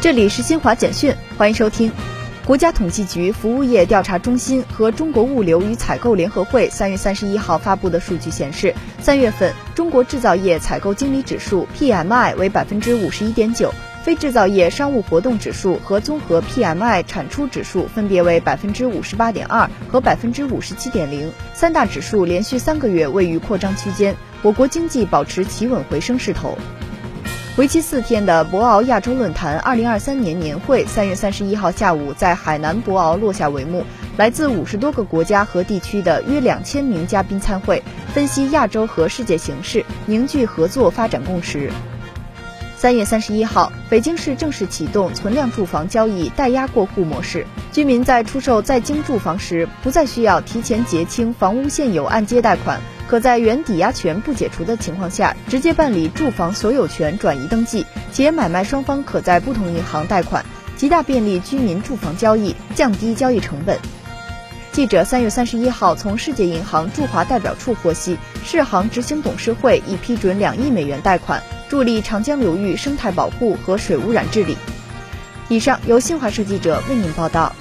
这里是新华简讯，欢迎收听。国家统计局服务业调查中心和中国物流与采购联合会三月三十一号发布的数据显示，三月份中国制造业采购经理指数 PMI 为百分之五十一点九，非制造业商务活动指数和综合 PMI 产出指数分别为百分之五十八点二和百分之五十七点零，三大指数连续三个月位于扩张区间，我国经济保持企稳回升势头。为期四天的博鳌亚洲论坛二零二三年年会，三月三十一号下午在海南博鳌落下帷幕。来自五十多个国家和地区的约两千名嘉宾参会，分析亚洲和世界形势，凝聚合作发展共识。三月三十一号，北京市正式启动存量住房交易代押过户模式，居民在出售在京住房时，不再需要提前结清房屋现有按揭贷款。可在原抵押权不解除的情况下，直接办理住房所有权转移登记，且买卖双方可在不同银行贷款，极大便利居民住房交易，降低交易成本。记者三月三十一号从世界银行驻华代表处获悉，世行执行董事会已批准两亿美元贷款，助力长江流域生态保护和水污染治理。以上由新华社记者为您报道。